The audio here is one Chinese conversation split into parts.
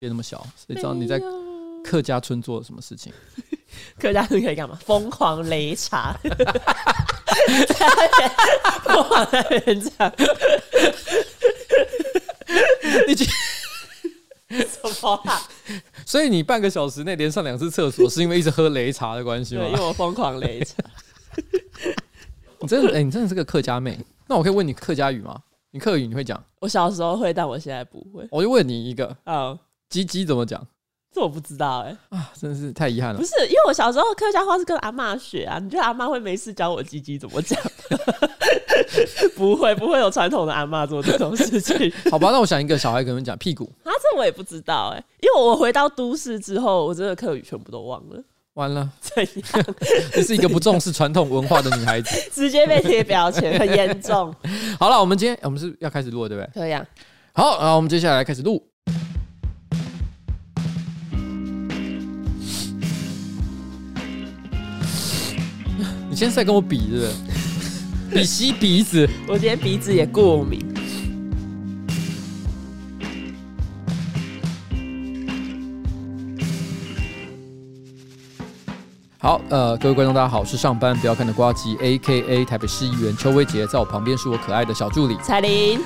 变那么小，谁知道你在客家村做了什么事情？客家村可以干嘛？疯狂擂茶，疯狂在演讲。你去什么啊？所以你半个小时内连上两次厕所，是因为一直喝擂茶的关系吗？对，因为我疯狂擂茶。你真的，哎、欸，你真的是个客家妹。那我可以问你客家语吗？你客语你会讲？我小时候会，但我现在不会。我就问你一个，啊，鸡鸡怎么讲？这我不知道哎、欸。啊，真的是太遗憾了。不是，因为我小时候客家话是跟阿嬷学啊。你觉得阿嬷会没事教我鸡鸡怎么讲？不会，不会有传统的阿嬷做这种事情。好吧，那我想一个小孩可能讲屁股。啊，这我也不知道哎、欸，因为我回到都市之后，我真的客语全部都忘了。完了，怎样？你是一个不重视传统文化的女孩子，直接被贴标签，很严重。好了，我们今天我们是要开始录了，对不对？可以啊。好，然后我们接下来开始录。你现在在跟我比，是不是？比吸鼻子。我今天鼻子也过敏。好，呃，各位观众，大家好，我是上班不要看的瓜吉，A.K.A 台北市议员邱威杰，在我旁边是我可爱的小助理彩玲。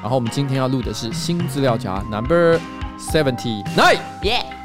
然后我们今天要录的是新资料夹 Number Seventy Nine，耶。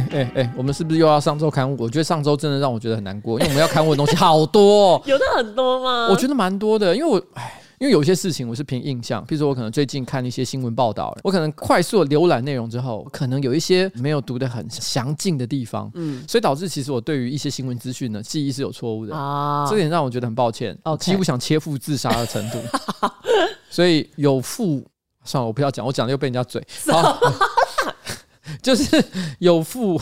哎哎哎，我们是不是又要上周刊物？我觉得上周真的让我觉得很难过，因为我们要刊物的东西好多，哦，有的很多吗？我觉得蛮多的，因为我哎，因为有些事情我是凭印象，比如说我可能最近看一些新闻报道，我可能快速的浏览内容之后，可能有一些没有读的很详尽的地方，嗯，所以导致其实我对于一些新闻资讯呢记忆是有错误的。啊，这点让我觉得很抱歉，哦几乎想切腹自杀的程度，所以有负，算了，我不要讲，我讲了又被人家嘴。好就是 有负，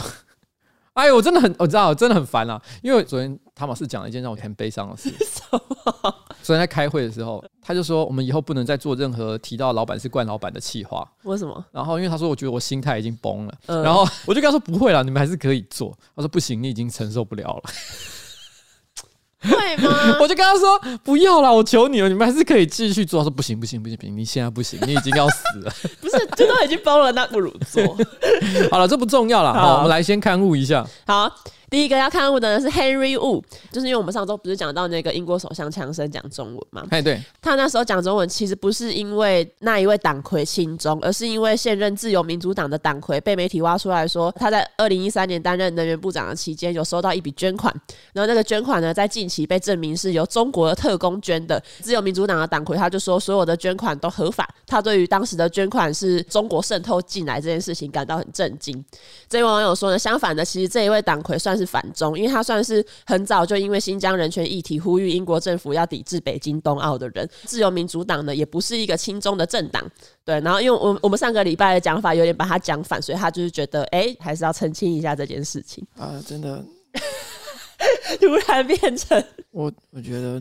哎呦，我真的很，我知道，我真的很烦啊。因为昨天汤马斯讲了一件让我很悲伤的事。什么？昨天在开会的时候，他就说我们以后不能再做任何提到老板是惯老板的气话。为什么？然后因为他说，我觉得我心态已经崩了。然后我就跟他说不会了，你们还是可以做。他说不行，你已经承受不了了。会吗？我就跟他说不要了，我求你了，你们还是可以继续做。他说不行不行不行不行，你现在不行，你已经要死了。不是，这都已经包了，那不如做。好了，这不重要了。好，我们来先看护一下。好。第一个要看物的呢是 Henry Wu，就是因为我们上周不是讲到那个英国首相强生讲中文嘛？哎，对，他那时候讲中文其实不是因为那一位党魁亲中，而是因为现任自由民主党的党魁被媒体挖出来说，他在二零一三年担任能源部长的期间有收到一笔捐款，然后那个捐款呢在近期被证明是由中国的特工捐的。自由民主党的党魁他就说所有的捐款都合法，他对于当时的捐款是中国渗透进来这件事情感到很震惊。这位网友说呢，相反的，其实这一位党魁算是反中，因为他算是很早就因为新疆人权议题呼吁英国政府要抵制北京冬奥的人。自由民主党呢，也不是一个亲中的政党，对。然后，因为我我们上个礼拜的讲法有点把他讲反，所以他就是觉得，哎、欸，还是要澄清一下这件事情啊！真的，突然变成我，我觉得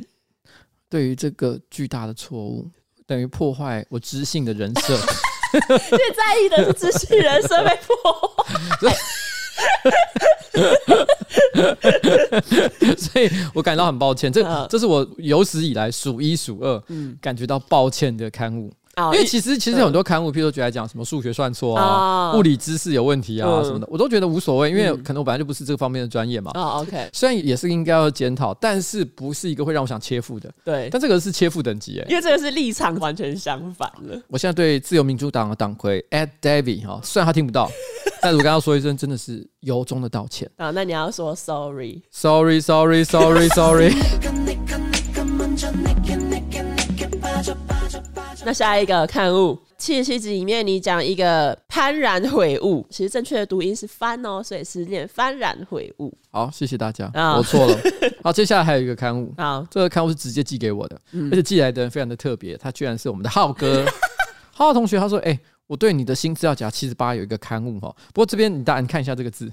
对于这个巨大的错误，等于破坏我知性的人设。最在意的是知性人设被破坏。所以我感到很抱歉，这这是我有史以来数一数二感觉到抱歉的刊物。因为其实其实很多刊物，譬如说觉得讲什么数学算错啊，物理知识有问题啊什么的，我都觉得无所谓，因为可能我本来就不是这个方面的专业嘛。哦，OK，虽然也是应该要检讨，但是不是一个会让我想切腹的。对，但这个是切腹等级哎，因为这个是立场完全相反了。我现在对自由民主党的党魁 Ed Davey 哈，虽然他听不到，但是我刚刚说一声，真的是由衷的道歉啊。那你要说 Sorry，Sorry，Sorry，Sorry，Sorry。那下一个刊物七十七集里面，你讲一个幡然悔悟，其实正确的读音是幡哦，所以是念幡然悔悟。好，谢谢大家，我错了。好，接下来还有一个刊物，好，这个刊物是直接寄给我的，而且寄来的人非常的特别，他居然是我们的浩哥，浩浩同学，他说：“哎，我对你的新资料夹七十八有一个刊物哈，不过这边你大家看一下这个字。”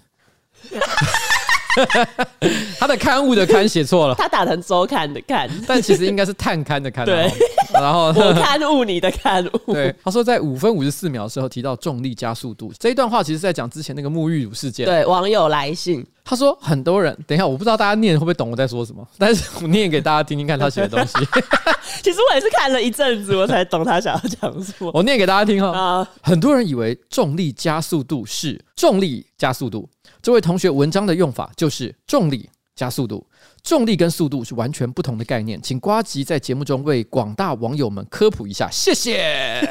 他的刊物的刊写错了，他打成周刊的刊，但其实应该是探刊的刊。对，然后 我刊物你的刊物。对，他说在五分五十四秒的时候提到重力加速度这一段话，其实在讲之前那个沐浴乳事件。对，网友来信，他说很多人，等一下我不知道大家念会不会懂我在说什么，但是我念给大家听听看他写的东西。其实我也是看了一阵子，我才懂他想要讲什么。我念给大家听哈。啊，很多人以为重力加速度是重力加速度，这位同学文章的用法就是重力加速度。重力跟速度是完全不同的概念，请瓜吉在节目中为广大网友们科普一下，谢谢。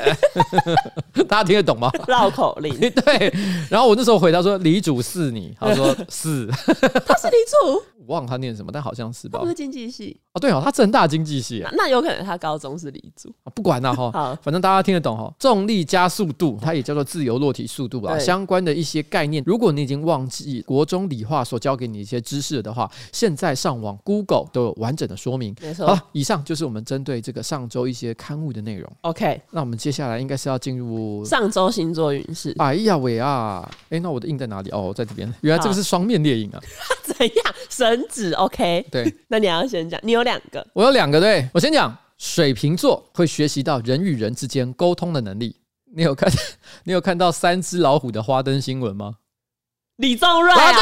大家听得懂吗？绕口令。对。然后我那时候回答说：“李主是你。”他说：“是。”他是李主。我忘了他念什么，但好像是吧？不是经济系哦，对哦，他正大经济系啊。那有可能他高中是理组。不管了哈，好，反正大家听得懂哈。重力加速度，它也叫做自由落体速度啊。相关的一些概念，如果你已经忘记国中理化所教给你一些知识的话，现在上网 Google 都有完整的说明。没错。好了，以上就是我们针对这个上周一些刊物的内容。OK，那我们接下来应该是要进入上周星座运势。哎呀喂啊！哎，那我的印在哪里？哦，在这边。原来这个是双面猎影啊。怎样？绳子？OK。对，那你要先讲，你有两个，我有两个，对，我先讲，水瓶座会学习到人与人之间沟通的能力。你有看，你有看到三只老虎的花灯新闻吗？李宗瑞啊，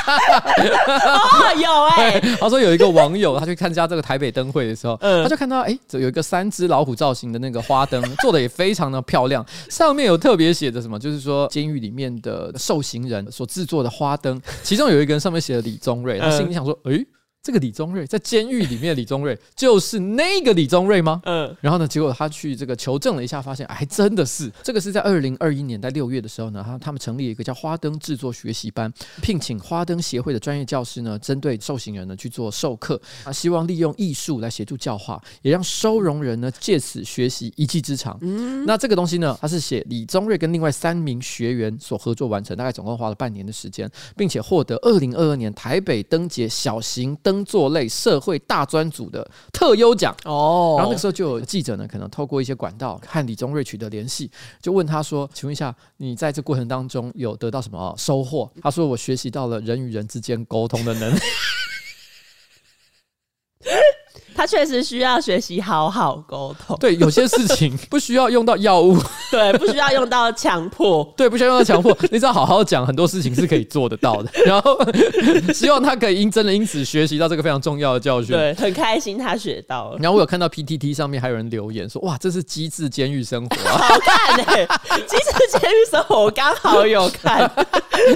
哦，有哎、欸，他说有一个网友，他去参加这个台北灯会的时候，嗯、他就看到哎，有一个三只老虎造型的那个花灯，做的也非常的漂亮，上面有特别写着什么，就是说监狱里面的受刑人所制作的花灯，其中有一个人上面写了李宗瑞，他心里想说，哎。这个李宗瑞在监狱里面的李宗瑞就是那个李宗瑞吗？嗯，然后呢，结果他去这个求证了一下，发现还真的是这个是在二零二一年在六月的时候呢，他他们成立了一个叫花灯制作学习班，聘请花灯协会的专业教师呢，针对受刑人呢去做授课啊，希望利用艺术来协助教化，也让收容人呢借此学习一技之长。嗯，那这个东西呢，他是写李宗瑞跟另外三名学员所合作完成，大概总共花了半年的时间，并且获得二零二二年台北灯节小型灯。灯座类社会大专组的特优奖哦，然后那个时候就有记者呢，可能透过一些管道和李宗瑞取得联系，就问他说：“请问一下，你在这过程当中有得到什么收获？”他说：“我学习到了人与人之间沟通的能力。”他确实需要学习好好沟通。对，有些事情 不需要用到药物，对，不需要用到强迫，对，不需要用到强迫。你只要好好讲，很多事情是可以做得到的。然后希望他可以因真的因此学习到这个非常重要的教训。对，很开心他学到了。然后我有看到 PTT 上面还有人留言说：“哇，这是机智监狱生活，啊好看哎、欸！机智监狱生活，我刚好有看，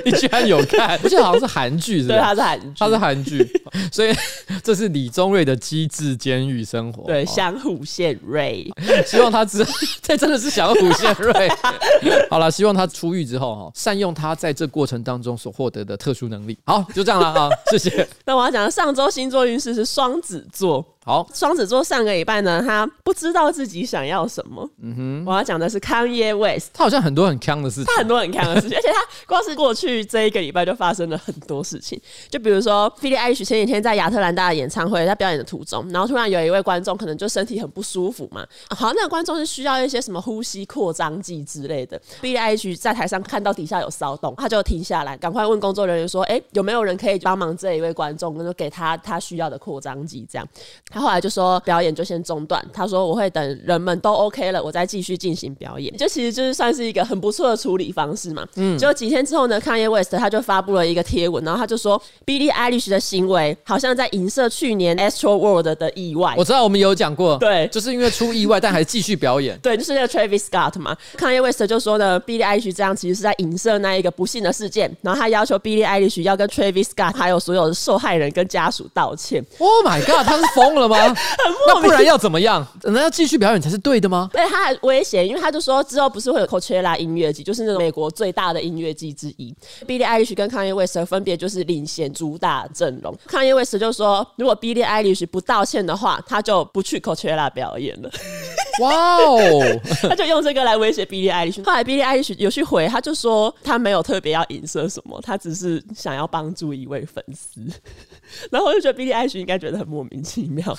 你居然有看？而且好像是韩剧，是？对，他是韩剧，他是韩剧，所以这是李宗瑞的机智。监狱生活，对，相互献瑞，希望他之 这真的是相互献瑞。好了，希望他出狱之后哈，善用他在这过程当中所获得的特殊能力。好，就这样了啊，谢谢。那我要讲的上周星座运势是双子座。好，双子座上个礼拜呢，他不知道自己想要什么。嗯哼，我要讲的是 Kanye West，他好像很多很坑的事情，他很多很坑的事情，而且他光是过去这一个礼拜就发生了很多事情。就比如说，Billie Eilish 前几天在亚特兰大的演唱会，在表演的途中，然后突然有一位观众可能就身体很不舒服嘛，好像那个观众是需要一些什么呼吸扩张剂之类的。Billie Eilish 在台上看到底下有骚动，他就停下来，赶快问工作人员说：“哎，有没有人可以帮忙这一位观众，就给他他需要的扩张剂？”这样，他后来就说。表演就先中断。他说：“我会等人们都 OK 了，我再继续进行表演。”就其实就是算是一个很不错的处理方式嘛。嗯，就几天之后呢，Kanye West 他就发布了一个贴文，然后他就说：“Billie Eilish 的行为好像在影射去年 Astro World 的意外。”我知道我们有讲过，对，就是因为出意外，但还继续表演。对，就是那个 Travis Scott 嘛。Kanye West 就说呢，Billie Eilish 这样其实是在影射那一个不幸的事件，然后他要求 Billie Eilish 要跟 Travis Scott 还有所有的受害人跟家属道歉。Oh my god，他是疯了吗？那不然要怎么样？那要继续表演才是对的吗？对，他还威胁，因为他就说之后不是会有 Coachella 音乐季，就是那种美国最大的音乐季之一。Billie Eilish 跟 Kanye West 分别就是领衔主打阵容。Kanye West 就说，如果 Billie Eilish 不道歉的话，他就不去 Coachella 表演了。哇哦！他就用这个来威胁 Billie Eilish。后来 Billie Eilish 有去回，他就说他没有特别要影射什么，他只是想要帮助一位粉丝。然后我就觉得 Billie Eilish 应该觉得很莫名其妙。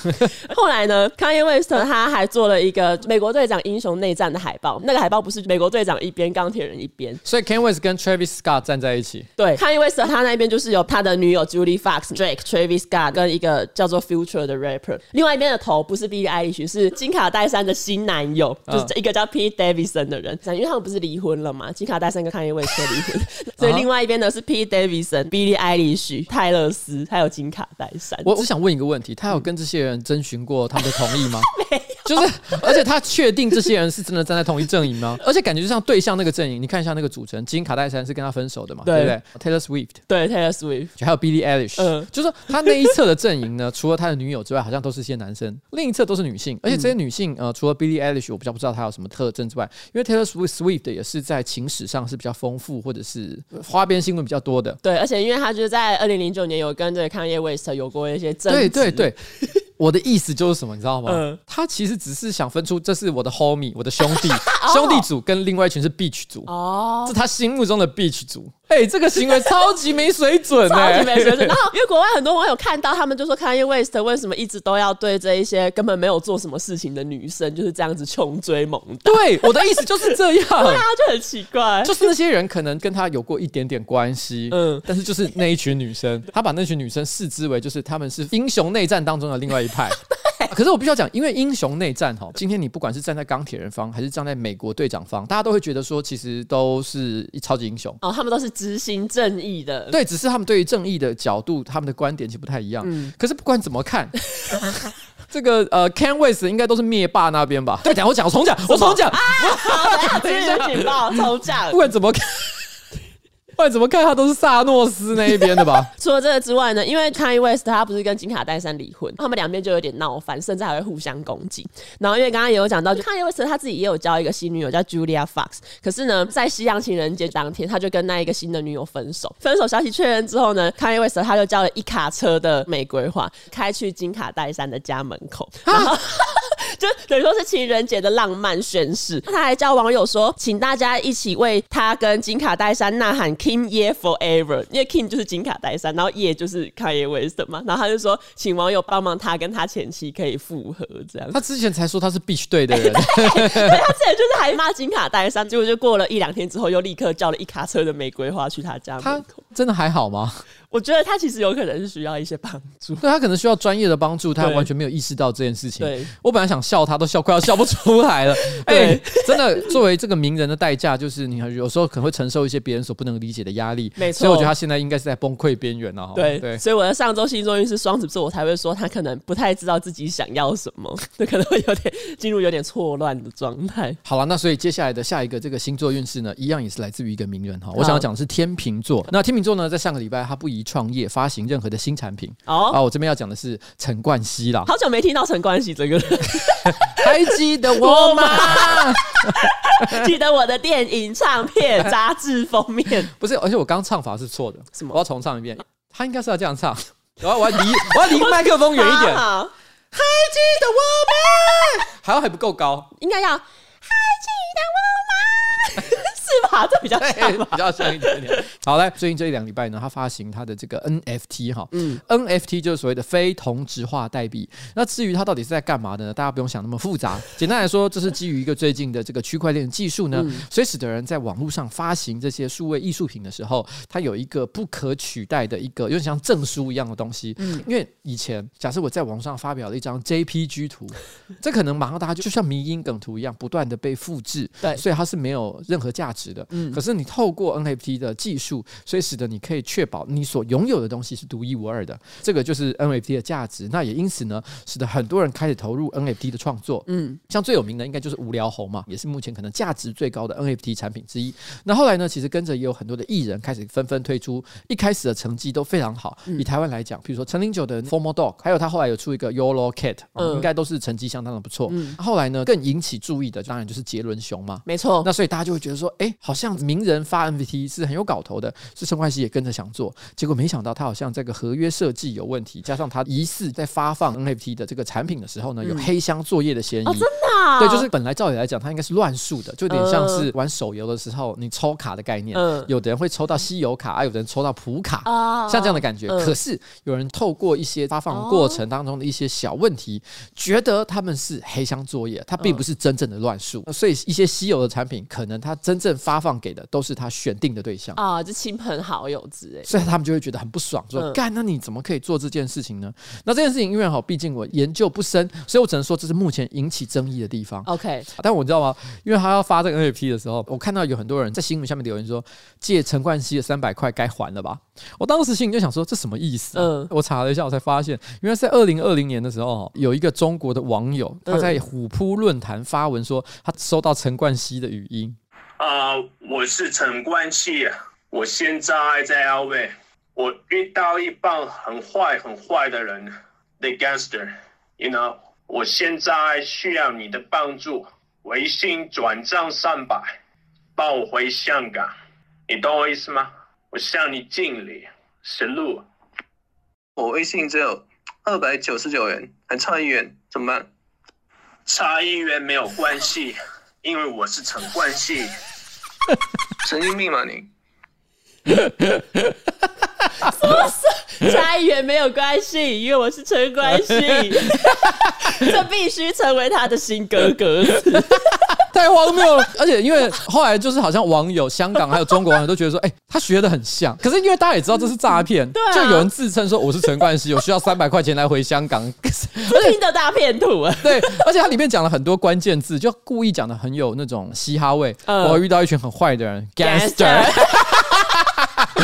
后来呢，Kanye West 他还做了一个美国队长英雄内战的海报，那个海报不是美国队长一边，钢铁人一边，所以 Kanye West 跟 Travis Scott 站在一起。对，Kanye West 他那边就是有他的女友 Julie Fox、Drake、Travis Scott 跟一个叫做 Future 的 rapper。另外一边的头不是 Billie Eilish，是金卡戴珊的新男友，就是一个叫 Pete Davidson 的人。因为他们不是离婚了嘛，金卡戴珊跟 Kanye West 离婚，所以另外一边呢是 Pete Davidson、Billie Eilish、泰勒斯还有金卡戴珊。我只想问一个问题，他有跟这些人征询过他们的同意吗？没有，就是而且他确定这些人是真的站在同一阵营吗？而且感觉就像对象那个阵营，你看一下那个组成，金卡戴珊是跟他分手的嘛，对。不对？Taylor Swift，对 Taylor Swift，还有 Billie Eilish，嗯，就是说他那一侧的阵营呢，除了他的女友之外，好像都是些男生，另一侧都是女性，而且这些女性呃，除了 Billie Eilish，我比较不知道她有什么特征之外，因为 Taylor Swift 也是在情史上是比较丰富，或者是花边新闻比较多的，对，而且因为他就是在二零零九年有跟这个 Kanye West 有过一些争执，对对对。我的意思就是什么，你知道吗？嗯、他其实只是想分出这是我的 homie，我的兄弟，兄弟组跟另外一群是 bitch 组。哦，这是他心目中的 bitch 组。哎、欸，这个行为超级没水准、欸，超级没水准。然后，因为国外很多网友看到，他们就说 Kanye West 为什么一直都要对这一些根本没有做什么事情的女生就是这样子穷追猛打？对，我的意思就是这样。对啊，就很奇怪，就是那些人可能跟他有过一点点关系，嗯，但是就是那一群女生，他把那群女生视之为就是他们是英雄内战当中的另外一派。可是我必须要讲，因为英雄内战哈，今天你不管是站在钢铁人方，还是站在美国队长方，大家都会觉得说，其实都是超级英雄哦，他们都是执行正义的。对，只是他们对于正义的角度，他们的观点其实不太一样。嗯，可是不管怎么看，这个呃，Kanye West 应该都是灭霸那边吧？对，讲我讲，我重讲，我重讲啊！好，警 报，重讲。不管怎么看。不管怎么看，他都是萨诺斯那一边的吧？除了这个之外呢，因为 Kanye West 他不是跟金卡戴珊离婚，他们两边就有点闹翻，甚至还会互相攻击。然后因为刚刚也有讲到，就 Kanye West 他自己也有交一个新女友叫 Julia Fox，可是呢，在西洋情人节当天，他就跟那一个新的女友分手。分手消息确认之后呢，Kanye West 他就叫了一卡车的玫瑰花，开去金卡戴珊的家门口，然后 就等于说是情人节的浪漫宣誓。他还叫网友说，请大家一起为他跟金卡戴珊呐喊。Kim Ye Forever，因为 Kim 就是金卡戴珊，然后 Ye 就是 Kanye West 嘛，然后他就说，请网友帮忙他跟他前妻可以复合这样。他之前才说他是 Beach 队的人，对，对，他之前就是还骂金卡戴珊，结果就过了一两天之后，又立刻叫了一卡车的玫瑰花去他家门口。真的还好吗？我觉得他其实有可能是需要一些帮助，对，他可能需要专业的帮助，他完全没有意识到这件事情。对，我本来想笑他，都笑快要笑不出来了。哎、欸，真的，作为这个名人的代价，就是你有时候可能会承受一些别人所不能理解的压力。没错，所以我觉得他现在应该是在崩溃边缘了。对对，对所以我的上周星座运势双子座，我才会说他可能不太知道自己想要什么，就 可能会有点进入有点错乱的状态。好了，那所以接下来的下一个这个星座运势呢，一样也是来自于一个名人哈。我想要讲的是天秤座。那天秤座呢，在上个礼拜他不宜创业发行任何的新产品哦，啊，我这边要讲的是陈冠希啦。好久没听到陈冠希这个人，还记得我吗？记得我的电影、唱片、杂志封面？不是，而且我刚唱法是错的，什么？我要重唱一遍。他应该是要这样唱，我要我要离 我要离麦克风远一点。好，还记得我吗？还要还不够高，应该要还记得我吗？是吧？这比较像吧，比较像一点点。好嘞，最近这一两礼拜呢，他发行他的这个 NFT 哈，嗯，NFT 就是所谓的非同质化代币。那至于它到底是在干嘛的呢？大家不用想那么复杂，简单来说，这是基于一个最近的这个区块链技术呢，所以使得人在网络上发行这些数位艺术品的时候，它有一个不可取代的一个，有点像证书一样的东西。嗯，因为以前假设我在网上发表了一张 JPG 图，这可能马上大家就就像迷因梗图一样，不断的被复制，对，所以它是没有任何价值的。嗯，可是你透过 NFT 的技术，所以使得你可以确保你所拥有的东西是独一无二的，这个就是 NFT 的价值。那也因此呢，使得很多人开始投入 NFT 的创作。嗯，像最有名的应该就是无聊猴嘛，也是目前可能价值最高的 NFT 产品之一。那后来呢，其实跟着也有很多的艺人开始纷纷推出，一开始的成绩都非常好。以台湾来讲，比如说陈零九的 Formal Dog，还有他后来有出一个 YOLO Cat，嗯，应该都是成绩相当的不错。嗯，后来呢，更引起注意的当然就是杰伦熊嘛，没错。那所以大家就会觉得说，哎。好像名人发 NFT 是很有搞头的，是陈冠希也跟着想做，结果没想到他好像这个合约设计有问题，加上他疑似在发放 NFT 的这个产品的时候呢，有黑箱作业的嫌疑。哦，真的啊？对，就是本来照理来讲，他应该是乱数的，就有点像是玩手游的时候你抽卡的概念，有的人会抽到稀有卡，啊，有的人抽到普卡，像这样的感觉。可是有人透过一些发放过程当中的一些小问题，觉得他们是黑箱作业，它并不是真正的乱数，所以一些稀有的产品，可能它真正发放给的都是他选定的对象啊，就亲朋好友之类，所以他们就会觉得很不爽，说干，那你怎么可以做这件事情呢？那这件事情因为哈，毕竟我研究不深，所以我只能说这是目前引起争议的地方。OK，但我知道吗？因为他要发这个 NFT 的时候，我看到有很多人在新闻下面留言说，借陈冠希的三百块该还了吧？我当时心里就想说，这什么意思？嗯，我查了一下，我才发现，原来在二零二零年的时候，有一个中国的网友他在虎扑论坛发文说，他收到陈冠希的语音。啊，uh, 我是陈冠希，我现在在 LV，我遇到一帮很坏很坏的人，the gangster，you know，我现在需要你的帮助，微信转账三百，帮我回香港，你懂我意思吗？我向你敬礼，实录。我微信只有二百九十九元，还差一元，怎么办？差一元没有关系。因为我是陈冠希，神经病吗你？什么是差一元没有关系？因为我是陈冠希，这必须成为他的新歌歌词。太荒谬了！而且因为后来就是好像网友、香港还有中国网友都觉得说，哎、欸，他学的很像。可是因为大家也知道这是诈骗，对啊、就有人自称说我是陈冠希，我需要三百块钱来回香港。听的大骗徒啊！对，而且它里面讲了很多关键字，就故意讲的很有那种嘻哈味。呃、我遇到一群很坏的人，gangster。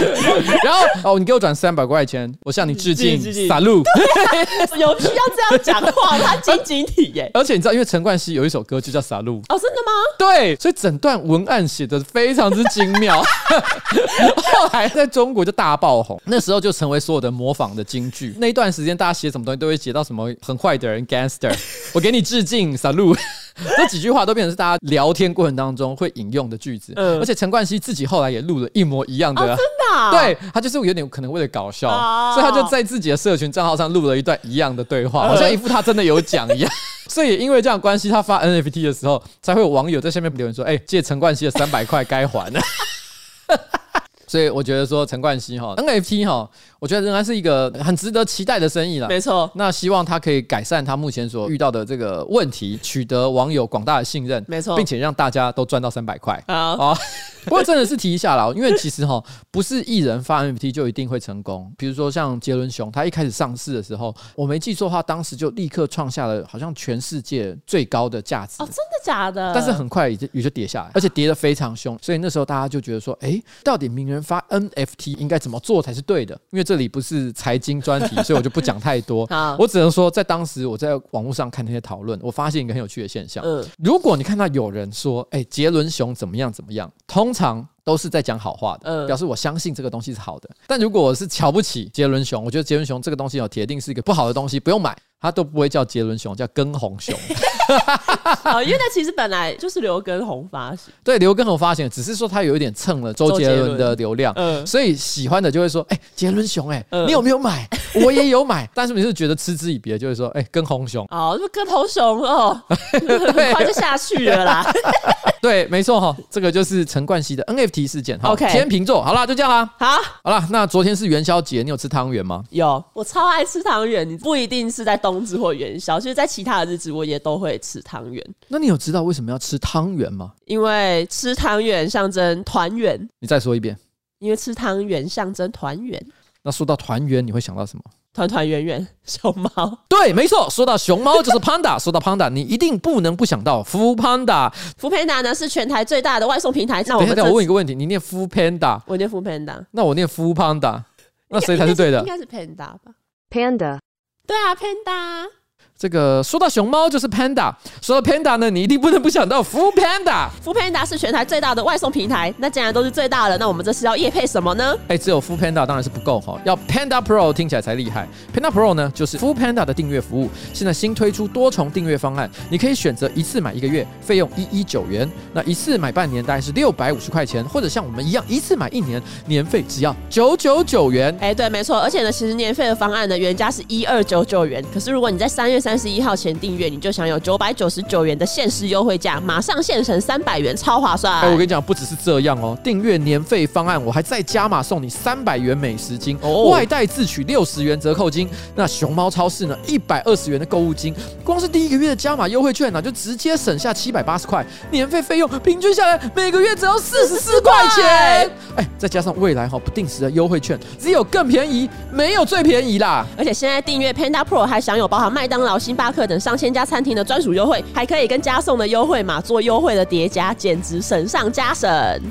然后哦，你给我转三百块钱，我向你致敬，salute。有需要这样讲话？他晶晶体耶！而且你知道，因为陈冠希有一首歌就叫 salute 哦，真的吗？对，所以整段文案写的非常之精妙。后来在中国就大爆红，那时候就成为所有的模仿的金句。那一段时间，大家写什么东西都会写到什么很坏的人，gangster。我给你致敬，salute。这几句话都变成是大家聊天过程当中会引用的句子，嗯、而且陈冠希自己后来也录了一模一样的，真的，啊，对，他就是有点可能为了搞笑，哦、所以他就在自己的社群账号上录了一段一样的对话，好像一副他真的有讲一样。所以因为这样关系，他发 NFT 的时候，才会有网友在下面留言说：“哎，借陈冠希的三百块该还了。”所以我觉得说陈冠希哈 NFT 哈，我觉得仍然是一个很值得期待的生意了。没错，那希望他可以改善他目前所遇到的这个问题，取得网友广大的信任。没错，并且让大家都赚到三百块。好啊，不过真的是提一下啦，因为其实哈，不是艺人发 NFT 就一定会成功。比如说像杰伦熊，他一开始上市的时候，我没记错的话，当时就立刻创下了好像全世界最高的价值。哦，真的假的？但是很快也就也就跌下来，而且跌得非常凶。所以那时候大家就觉得说，哎，到底名人发 NFT 应该怎么做才是对的？因为这里不是财经专题，所以我就不讲太多。我只能说，在当时我在网络上看那些讨论，我发现一个很有趣的现象。嗯，如果你看到有人说，哎，杰伦熊怎么样怎么样，通常都是在讲好话的，嗯，表示我相信这个东西是好的。但如果我是瞧不起杰伦熊，我觉得杰伦熊这个东西哦铁定是一个不好的东西，不用买。他都不会叫杰伦熊，叫根红熊。哦因为那其实本来就是刘根红发行。对，刘根红发行，只是说他有一点蹭了周杰伦的流量，嗯，所以喜欢的就会说，哎，杰伦熊，哎，你有没有买？我也有买，但是你是觉得嗤之以鼻，就会说，哎，根红熊。哦，这根红熊哦，很快就下去了啦。对，没错哈，这个就是陈冠希的 NFT 事件。OK，天秤座，好啦，就这样啦。好，好啦，那昨天是元宵节，你有吃汤圆吗？有，我超爱吃汤圆。你不一定是在东。冬至或元宵，其实，在其他的日子，我也都会吃汤圆。那你有知道为什么要吃汤圆吗？因为吃汤圆象征团圆。你再说一遍。因为吃汤圆象征团圆。那说到团圆，你会想到什么？团团圆圆，熊猫。对，没错。说到熊猫，就是 Panda。说到 Panda，你一定不能不想到 Foodpanda。Foodpanda 呢是全台最大的外送平台。那我等一下，我问一个问题：你念 Foodpanda，我念 Foodpanda，那我念 Foodpanda，那谁才是对的？应该是 Panda 吧？Panda。对啊，Panda。这个说到熊猫就是 Panda，说到 Panda 呢，你一定不能不想到 Food Panda。Food Panda 是全台最大的外送平台，那既然都是最大的，那我们这是要夜配什么呢？哎，只有 Food Panda 当然是不够哈，要 Panda Pro 听起来才厉害。Panda Pro 呢，就是 Food Panda 的订阅服务，现在新推出多重订阅方案，你可以选择一次买一个月，费用一一九元；那一次买半年大概是六百五十块钱，或者像我们一样一次买一年，年费只要九九九元。哎，对，没错，而且呢，其实年费的方案呢，原价是一二九九元，可是如果你在三月三。三十一号前订阅，你就享有九百九十九元的限时优惠价，马上现成三百元，超划算！哎，我跟你讲，不只是这样哦，订阅年费方案，我还再加码送你三百元美食金，哦、外带自取六十元折扣金。那熊猫超市呢，一百二十元的购物金，光是第一个月的加码优惠券呢，就直接省下七百八十块，年费费用平均下来每个月只要四十四块钱。哎，再加上未来哈不定时的优惠券，只有更便宜，没有最便宜啦！而且现在订阅 Panda Pro 还享有包含麦当劳。星巴克等上千家餐厅的专属优惠，还可以跟加送的优惠码做优惠的叠加，简直省上加省。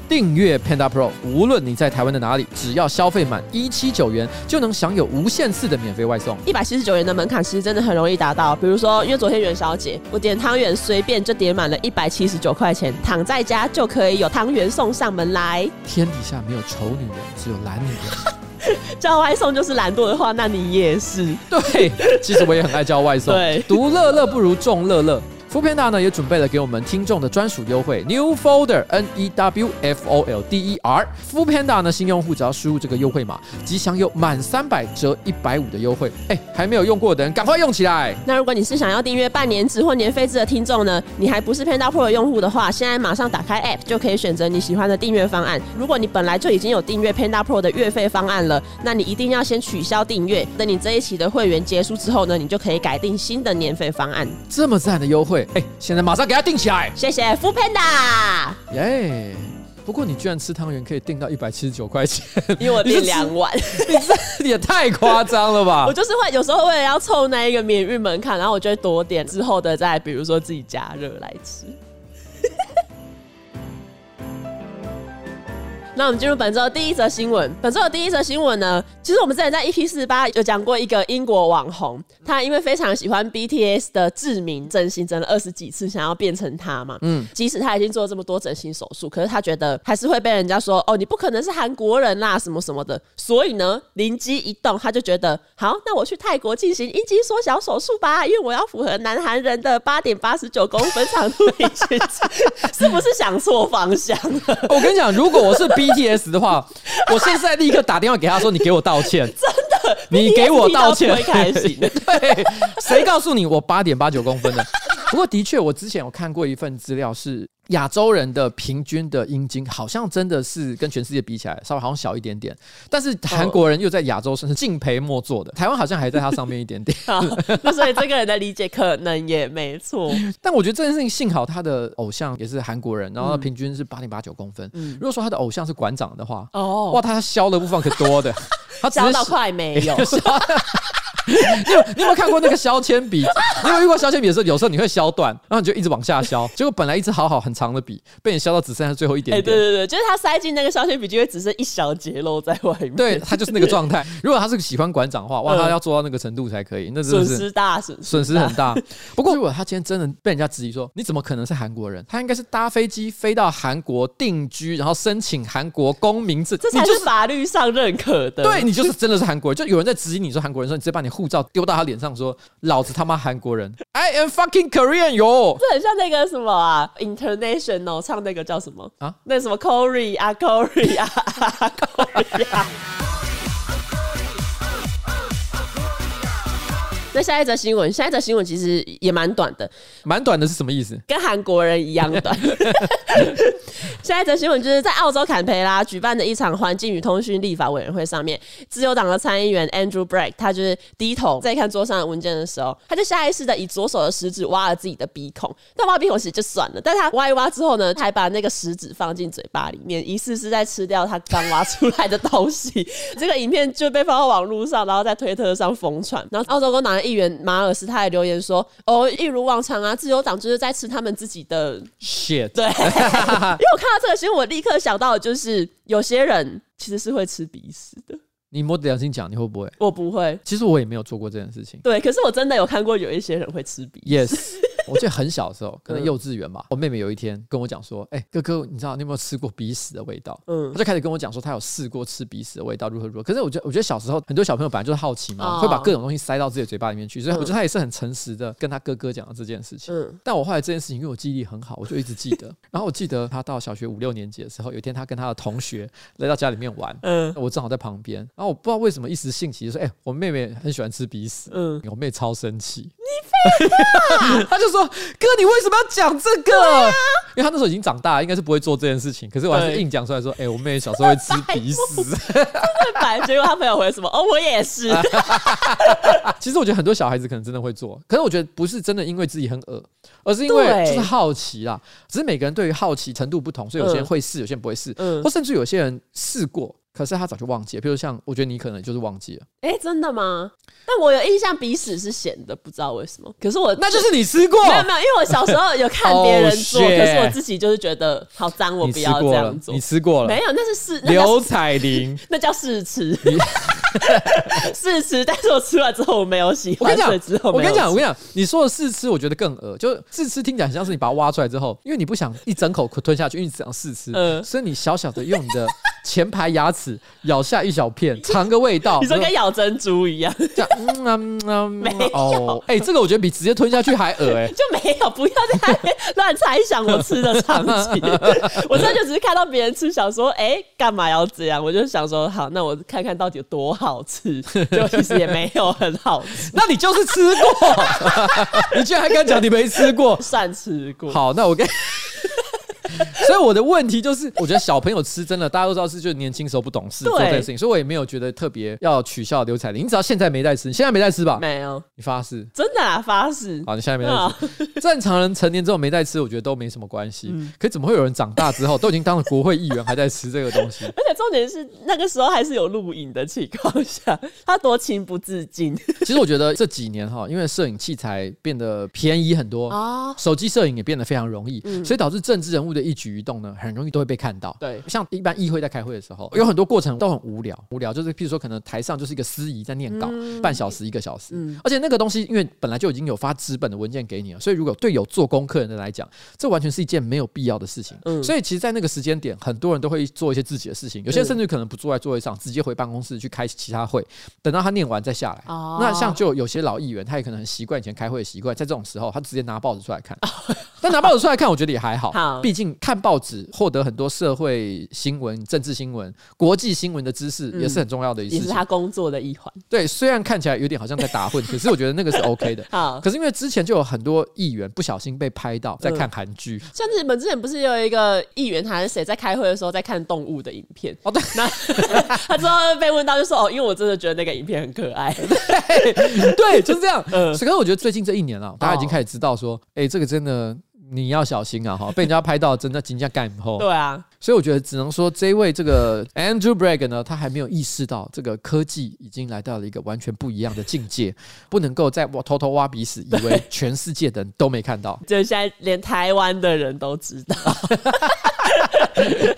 订阅 Panda Pro，无论你在台湾的哪里，只要消费满一七九元，就能享有无限次的免费外送。一百七十九元的门槛其实真的很容易达到。比如说，因为昨天元宵节，我点汤圆随便就点满了一百七十九块钱，躺在家就可以有汤圆送上门来。天底下没有丑女人，只有懒女人。叫外送就是懒惰的话，那你也是。对，其实我也很爱叫外送。对，独乐乐不如众乐乐。Foodpanda 呢也准备了给我们听众的专属优惠，New Folder N E W F O L D E R。Foodpanda 呢新用户只要输入这个优惠码，即享有满三百折一百五的优惠。哎，还没有用过的人赶快用起来。那如果你是想要订阅半年制或年费制的听众呢，你还不是 Panda Pro 的用户的话，现在马上打开 App 就可以选择你喜欢的订阅方案。如果你本来就已经有订阅 Panda Pro 的月费方案了，那你一定要先取消订阅。等你这一期的会员结束之后呢，你就可以改订新的年费方案。这么赞的优惠！哎，现在马上给他订起来！谢谢 Foodpanda。耶！不过你居然吃汤圆可以订到一百七十九块钱，因为我订两碗，你这也太夸张了吧！我就是会有时候为了要凑那一个免运门槛，然后我就会多点，之后的再比如说自己加热来吃。那我们进入本周的第一则新闻。本周的第一则新闻呢，其实我们之前在 EP 四十八有讲过一个英国网红，他因为非常喜欢 BTS 的志明，整形整了二十几次，想要变成他嘛。嗯，即使他已经做了这么多整形手术，可是他觉得还是会被人家说哦，你不可能是韩国人啦，什么什么的。所以呢，灵机一动，他就觉得好，那我去泰国进行阴茎缩小手术吧，因为我要符合南韩人的八点八十九公分长度平均值，是不是想错方向了？我跟你讲，如果我是 B。BTS 的话，我现在立刻打电话给他说：“你给我道歉，真的，你给我道歉。”会开心。对，谁告诉你我八点八九公分的？不过的确，我之前有看过一份资料是。亚洲人的平均的阴茎好像真的是跟全世界比起来稍微好像小一点点，但是韩国人又在亚洲算是敬陪末座的，台湾好像还在他上面一点点。那所以这个人的理解可能也没错。但我觉得这件事情幸好他的偶像也是韩国人，然后平均是八点八九公分。嗯，如果说他的偶像是馆长的话，哦，哇，他削的部分可多的，他削到快没有。你有你有没有看过那个削铅笔？你有遇过削铅笔的时候，有时候你会削断，然后你就一直往下削，结果本来一支好好很长的笔，被你削到只剩下最后一点点。欸、对对对，就是他塞进那个削铅笔，就会只剩一小节露在外面。对，他就是那个状态。如果他是个喜欢馆长的话，哇，他要做到那个程度才可以，那损失大，损损失很大。不过如果他今天真的被人家质疑说，你怎么可能是韩国人？他应该是搭飞机飞到韩国定居，然后申请韩国公民证，这才是法律上认可的。对，你就是真的是韩国人。就有人在质疑你说韩国人，说你直接把你护照丢到他脸上说，老子他妈韩国人，I am fucking Korean 哟，这很像那个什么啊，International 唱那个叫什么啊？那什么 Korea，Korea，Korea。那下一则新闻，下一则新闻其实也蛮短的，蛮短的是什么意思？跟韩国人一样短。下一则新闻就是在澳洲坎培拉举办的一场环境与通讯立法委员会上面，自由党的参议员 Andrew Bragg 他就是低头在看桌上的文件的时候，他就下意识的以左手的食指挖了自己的鼻孔。但挖鼻孔其实就算了，但他挖一挖之后呢，他还把那个食指放进嘴巴里面，疑似是在吃掉他刚挖出来的东西。这个影片就被放到网络上，然后在推特上疯传。然后澳洲工党议员马尔斯他也留言说：“哦，一如往常啊，自由党就是在吃他们自己的 shit。”对，因为我看到这个新闻，我立刻想到的就是有些人其实是会吃鼻屎的。你摸着良心讲，你会不会？我不会。其实我也没有做过这件事情。对，可是我真的有看过有一些人会吃鼻屎。Yes。我记得很小的时候，可能幼稚园吧。我妹妹有一天跟我讲说：“哎，哥哥，你知道你有没有吃过鼻屎的味道？”嗯，她就开始跟我讲说，她有试过吃鼻屎的味道，如何如何。可是我觉得，我觉得小时候很多小朋友本来就是好奇嘛，会把各种东西塞到自己的嘴巴里面去。所以我觉得她也是很诚实的跟她哥哥讲了这件事情。嗯，但我后来这件事情，因为我记忆力很好，我就一直记得。然后我记得她到小学五六年级的时候，有一天她跟她的同学来到家里面玩，嗯，我正好在旁边。然后我不知道为什么一时兴起就说：“哎，我妹妹很喜欢吃鼻屎。”嗯，我妹超生气，你废话，他就说：“哥，你为什么要讲这个？啊、因为她那时候已经长大，应该是不会做这件事情。可是我还是硬讲出来说：“哎、欸，我妹小时候会吃鼻屎。”真的白。结果她朋友回什么？哦，我也是。其实我觉得很多小孩子可能真的会做，可是我觉得不是真的因为自己很恶，而是因为就是好奇啦。只是每个人对于好奇程度不同，所以有些人会试，有些人不会试，嗯、或甚至有些人试过。可是他早就忘记了，比如像我觉得你可能就是忘记了。哎、欸，真的吗？但我有印象鼻屎是咸的，不知道为什么。可是我那就是你吃过？没有没有，因为我小时候有看别人做，oh, 可是我自己就是觉得好脏，我不要这样做。你吃过了？没有，那是试。刘彩玲，那叫试吃。试吃，但是我吃完之后我没有喜欢。我跟你讲，我跟你讲，我跟你讲，你说的试吃，我觉得更恶。就试吃听起来很像是你把它挖出来之后，因为你不想一整口吞下去，因为你只想试吃，嗯，所以你小小的用你的前排牙齿咬下一小片，尝个味道。你说跟咬珍珠一样，这样，嗯嗯啊，没有。哎，这个我觉得比直接吞下去还恶哎。就没有，不要再乱猜想我吃的场景。我这就只是看到别人吃，想说，哎，干嘛要这样？我就想说，好，那我看看到底有多好吃，就其实也没有很好吃。那你就是吃过，你居然还敢讲你没吃过？算吃过。好，那我跟。所以我的问题就是，我觉得小朋友吃真的，大家都知道是就是年轻时候不懂事做这件事情，所以我也没有觉得特别要取笑刘彩玲。你只要现在没在吃，你现在没在吃吧？没有，你发誓？真的啊，发誓。好，你现在没在吃。正常人成年之后没在吃，我觉得都没什么关系。可怎么会有人长大之后都已经当了国会议员，还在吃这个东西？而且重点是那个时候还是有录影的情况下，他多情不自禁。其实我觉得这几年哈，因为摄影器材变得便宜很多啊，手机摄影也变得非常容易，所以导致政治人物的一举一动呢。很容易都会被看到。对，像一般议会在开会的时候，有很多过程都很无聊。无聊就是，譬如说，可能台上就是一个司仪在念稿，嗯、半小时一个小时。嗯、而且那个东西，因为本来就已经有发纸本的文件给你了，所以如果对有做功课的人来讲，这完全是一件没有必要的事情。嗯、所以其实，在那个时间点，很多人都会做一些自己的事情。有些人甚至可能不坐在座位上，直接回办公室去开其他会，等到他念完再下来。哦、那像就有些老议员，他也可能很习惯以前开会的习惯，在这种时候，他直接拿报纸出来看。哦、但拿报纸出来看，我觉得也还。好，毕竟看报纸获得很多社社会新闻、政治新闻、国际新闻的知识也是很重要的一，也是他工作的一环。对，虽然看起来有点好像在打混，可是我觉得那个是 OK 的。好，可是因为之前就有很多议员不小心被拍到在看韩剧，像日本之前不是有一个议员还是谁在开会的时候在看动物的影片？哦，对，那 他之后被问到就说：“哦，因为我真的觉得那个影片很可爱。”对，就是这样。嗯，可是我觉得最近这一年啊，大家已经开始知道说，哎，这个真的。你要小心啊！哈，被人家拍到，真的惊驾干以后。对啊，所以我觉得只能说，这位这个 Andrew Bragg 呢，他还没有意识到这个科技已经来到了一个完全不一样的境界，不能够再我偷偷挖鼻屎，以为全世界的人都没看到。就现在连台湾的人都知道，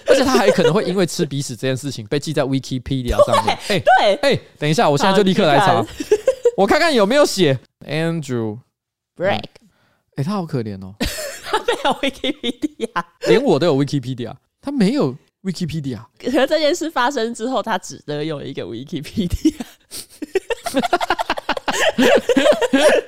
而且他还可能会因为吃鼻屎这件事情被记在 Wikipedia 上面。哎，对，哎，等一下，我现在就立刻来查，我看看有没有写 Andrew Bragg。哎，他好可怜哦。他没有 Wikipedia，连我都有 Wikipedia，他没有 Wikipedia。可是这件事发生之后，他只得有一个 Wikipedia。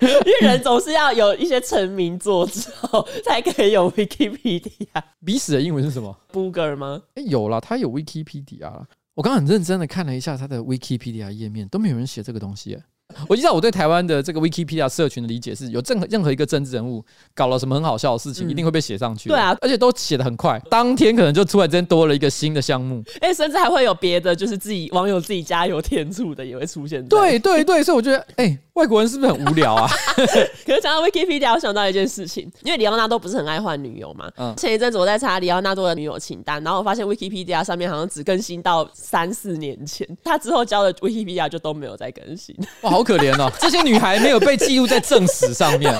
因为人总是要有一些成名作之后，才可以有 Wikipedia。鼻屎的英文是什么？Booger 吗？哎，有了，他有 Wikipedia。我刚刚很认真的看了一下他的 Wikipedia 页面，都没有人写这个东西。我知道我对台湾的这个 Wikipedia 社群的理解是有任何任何一个政治人物搞了什么很好笑的事情，一定会被写上去。对啊，而且都写的很快，当天可能就突然间多了一个新的项目。哎，甚至还会有别的，就是自己网友自己加油添醋的也会出现。对对对，所以我觉得，哎，外国人是不是很无聊啊？可是讲到 Wikipedia，我想到一件事情，因为里奥纳多不是很爱换女友嘛。嗯。前一阵子我在查里奥纳多的女友清单，然后我发现 Wikipedia 上面好像只更新到三四年前，他之后交的 Wikipedia 就都没有再更新。哇，好可怜哦，这些女孩没有被记录在正史上面，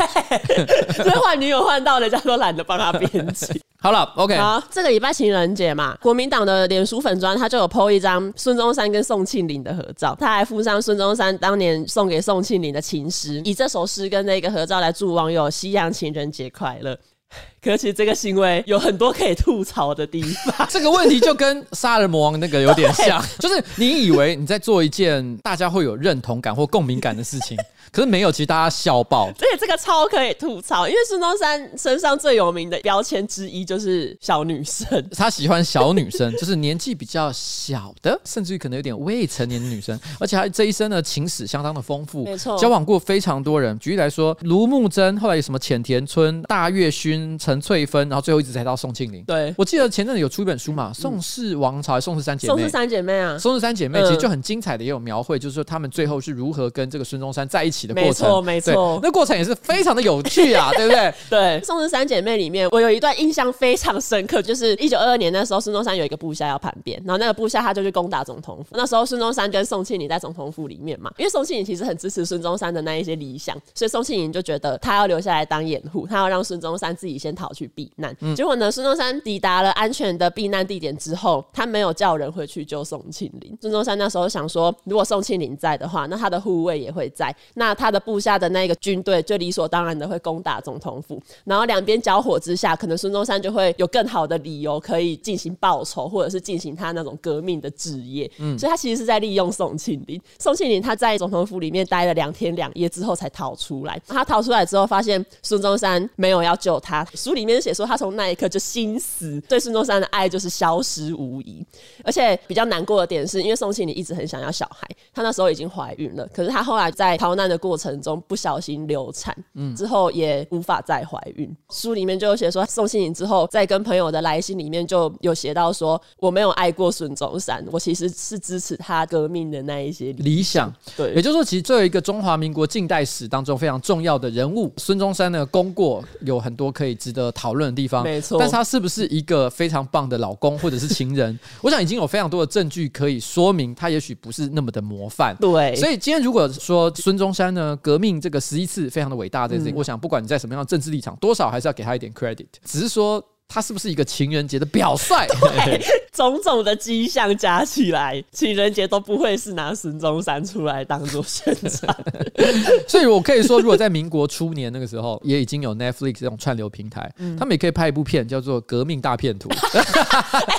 所以换女友换到人家都懒得帮他编辑。好了，OK，好，这个礼拜情人节嘛，国民党的脸书粉专他就有 po 一张孙中山跟宋庆龄的合照，他还附上孙中山当年送给宋庆龄的情诗，以这首诗跟那个合照来祝网友西洋情人节快乐。可是其实这个行为有很多可以吐槽的地方。这个问题就跟杀人魔王那个有点像，就是你以为你在做一件大家会有认同感或共鸣感的事情，可是没有，其实大家笑爆。而且这个超可以吐槽，因为孙中山身上最有名的标签之一就是小女生，他喜欢小女生，就是年纪比较小的，甚至于可能有点未成年的女生，而且他这一生的情史相当的丰富，没错，交往过非常多人。举例来说，卢慕贞，后来有什么浅田村、大月薰、陈翠芬，然后最后一直才到宋庆龄。对，我记得前阵子有出一本书嘛，《宋氏王朝》宋氏三姐妹》？宋氏三姐妹啊，宋氏三姐妹其实就很精彩的，也有描绘，就是说他们最后是如何跟这个孙中山在一起的过程。没错，没错，那过程也是非常的有趣啊，对不对？对，宋氏三姐妹里面，我有一段印象非常深刻，就是一九二二年那时候，孙中山有一个部下要叛变，然后那个部下他就去攻打总统府。那时候孙中山跟宋庆龄在总统府里面嘛，因为宋庆龄其实很支持孙中山的那一些理想，所以宋庆龄就觉得他要留下来当掩护，他要让孙中山自己先逃去避难。嗯、结果呢，孙中山抵达了安全的避难地点之后，他没有叫人回去救宋庆龄。孙中山那时候想说，如果宋庆龄在的话，那他的护卫也会在，那他的部下的那个军队就理所当然的会攻打总统府。然后两边交火之下，可能孙中山就会有更好的理由可以进行报仇，或者是进行他那种革命的职业。嗯，所以他其实是在利用宋庆龄。宋庆龄他在总统府里面待了两天两夜之后才逃出来。他逃出来之后，发现孙中山没有要救他。书里面写说，他从那一刻就心死，对孙中山的爱就是消失无疑。而且比较难过的点是，因为宋庆龄一直很想要小孩，她那时候已经怀孕了，可是她后来在逃难的过程中不小心流产，嗯，之后也无法再怀孕。书里面就有写说，宋庆龄之后在跟朋友的来信里面就有写到说，我没有爱过孙中山，我其实是支持他革命的那一些理想。对，也就是说，其实作为一个中华民国近代史当中非常重要的人物，孙中山的功过有很多可以值得讨论的地方。没错，但是他是不是一个非常棒的老公或者是情人？我想已经有非常多的证据可以说明他也许不是那么的模范。对，所以今天如果说孙中山呢，革命这个十一次非常的伟大，这件事情，我想不管你在什么样的政治立场，多少还是要给他一点 credit。只是说。他是不是一个情人节的表率？对，种种的迹象加起来，情人节都不会是拿孙中山出来当做宣传。所以我可以说，如果在民国初年那个时候，也已经有 Netflix 这种串流平台，嗯、他们也可以拍一部片，叫做《革命大骗图》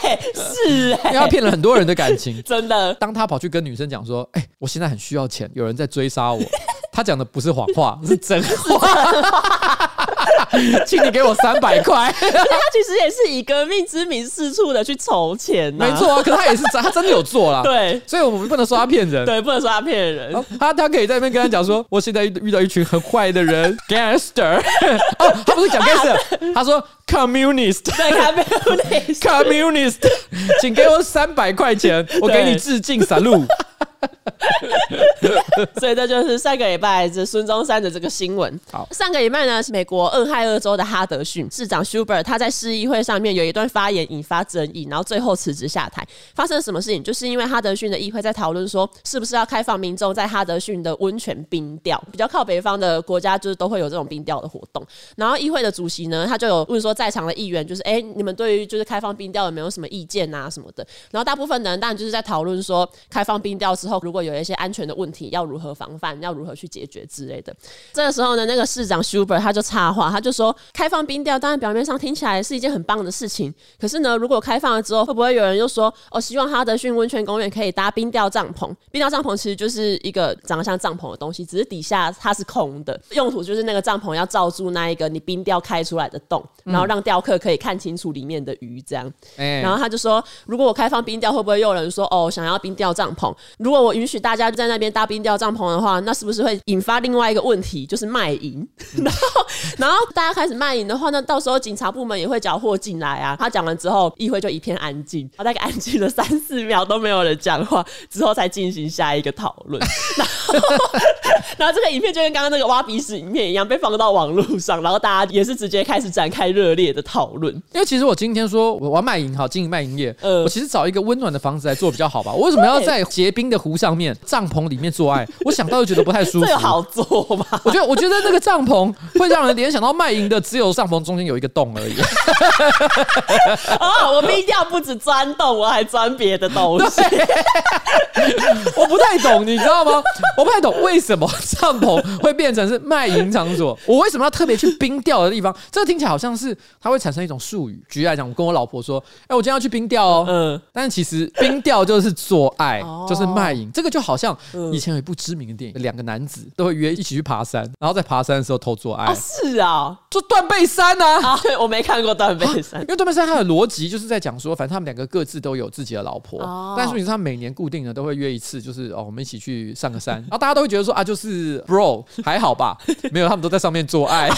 欸。是、欸，因为他骗了很多人的感情。真的，当他跑去跟女生讲说：“哎、欸，我现在很需要钱，有人在追杀我。”他讲的不是谎话，是真话。请你给我三百块。他其实也是以革命之名四处的去筹钱，没错啊。可是他也是真，他真的有做啦。对，所以我们不能说他骗人，对，不能说他骗人。他他可以在那边跟他讲说，我现在遇遇到一群很坏的人，gangster。哦，他不是讲 gangster，他说 communist，对，communist，communist，请给我三百块钱，我给你致敬，salute。所以这就是上个礼拜这孙中山的这个新闻。好，上个礼拜呢，是美国俄亥俄州的哈德逊市长 Schubert，他在市议会上面有一段发言引发争议，然后最后辞职下台。发生了什么事情？就是因为哈德逊的议会在讨论说，是不是要开放民众在哈德逊的温泉冰钓？比较靠北方的国家就是都会有这种冰钓的活动。然后议会的主席呢，他就有问说，在场的议员就是，哎、欸，你们对于就是开放冰钓有没有什么意见啊什么的？然后大部分的人当然就是在讨论说，开放冰钓之后，如果有一些安全的问题，要如何防范，要如何去解决之类的。这个时候呢，那个市长 Schubert 他就插话，他就说：“开放冰钓，当然表面上听起来是一件很棒的事情。可是呢，如果开放了之后，会不会有人又说，哦，希望哈德逊温泉公园可以搭冰钓帐篷？冰钓帐篷其实就是一个长得像帐篷的东西，只是底下它是空的，用途就是那个帐篷要罩住那一个你冰钓开出来的洞，然后让钓客可以看清楚里面的鱼。这样，嗯、然后他就说，如果我开放冰钓，会不会又有人说，哦，想要冰钓帐篷？如果我允许大家在那边搭冰吊帐篷的话，那是不是会引发另外一个问题，就是卖淫？然后，然后大家开始卖淫的话，那到时候警察部门也会缴获进来啊。他讲完之后，议会就一片安静，大概安静了三四秒都没有人讲话，之后才进行下一个讨论。然后，然后这个影片就跟刚刚那个挖鼻屎影片一样，被放到网络上，然后大家也是直接开始展开热烈的讨论。因为其实我今天说我要卖淫，好经营卖淫业，呃，我其实找一个温暖的房子来做比较好吧？我为什么要在结冰的湖上面帐篷里面？做爱，我想到就觉得不太舒服。这好做吗？我觉得，我觉得那个帐篷会让人联想到卖淫的，只有帐篷中间有一个洞而已。哦，我冰钓不止钻洞，我还钻别的东西。我不太懂，你知道吗？我不太懂为什么帐篷会变成是卖淫场所。我为什么要特别去冰钓的地方？这个听起来好像是它会产生一种术语。举例来讲，我跟我老婆说：“哎，我今天要去冰钓哦。”嗯，但是其实冰钓就是做爱，就是卖淫。这个就好像以前有一部知名的电影，两个男子都会约一起去爬山，然后在爬山的时候偷做爱。是啊，就断背山啊！对，我没看过断背山，因为断背山它的逻辑就是在讲说，反正他们两个各自都有自己的老婆，但是你说他每年固定的都会约一次，就是哦，我们一起去上个山，然后大家都会觉得说啊，就是 bro 还好吧，没有，他们都在上面做爱。